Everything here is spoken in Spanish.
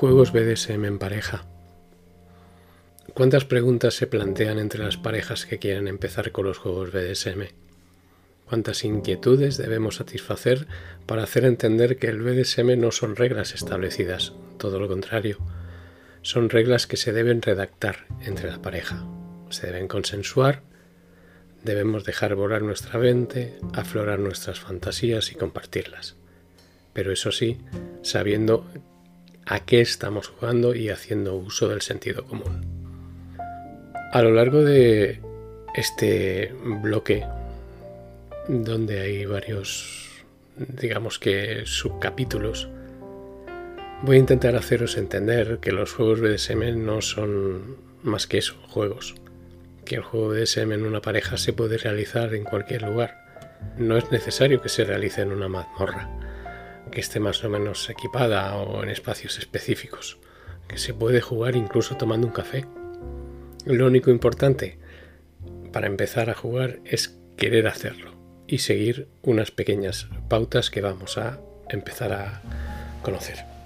Juegos BDSM en pareja. ¿Cuántas preguntas se plantean entre las parejas que quieren empezar con los juegos BDSM? ¿Cuántas inquietudes debemos satisfacer para hacer entender que el BDSM no son reglas establecidas? Todo lo contrario, son reglas que se deben redactar entre la pareja. Se deben consensuar, debemos dejar volar nuestra mente, aflorar nuestras fantasías y compartirlas. Pero eso sí, sabiendo a qué estamos jugando y haciendo uso del sentido común. A lo largo de este bloque, donde hay varios, digamos que, subcapítulos, voy a intentar haceros entender que los juegos BDSM no son más que eso, juegos. Que el juego BDSM en una pareja se puede realizar en cualquier lugar. No es necesario que se realice en una mazmorra que esté más o menos equipada o en espacios específicos, que se puede jugar incluso tomando un café. Lo único importante para empezar a jugar es querer hacerlo y seguir unas pequeñas pautas que vamos a empezar a conocer.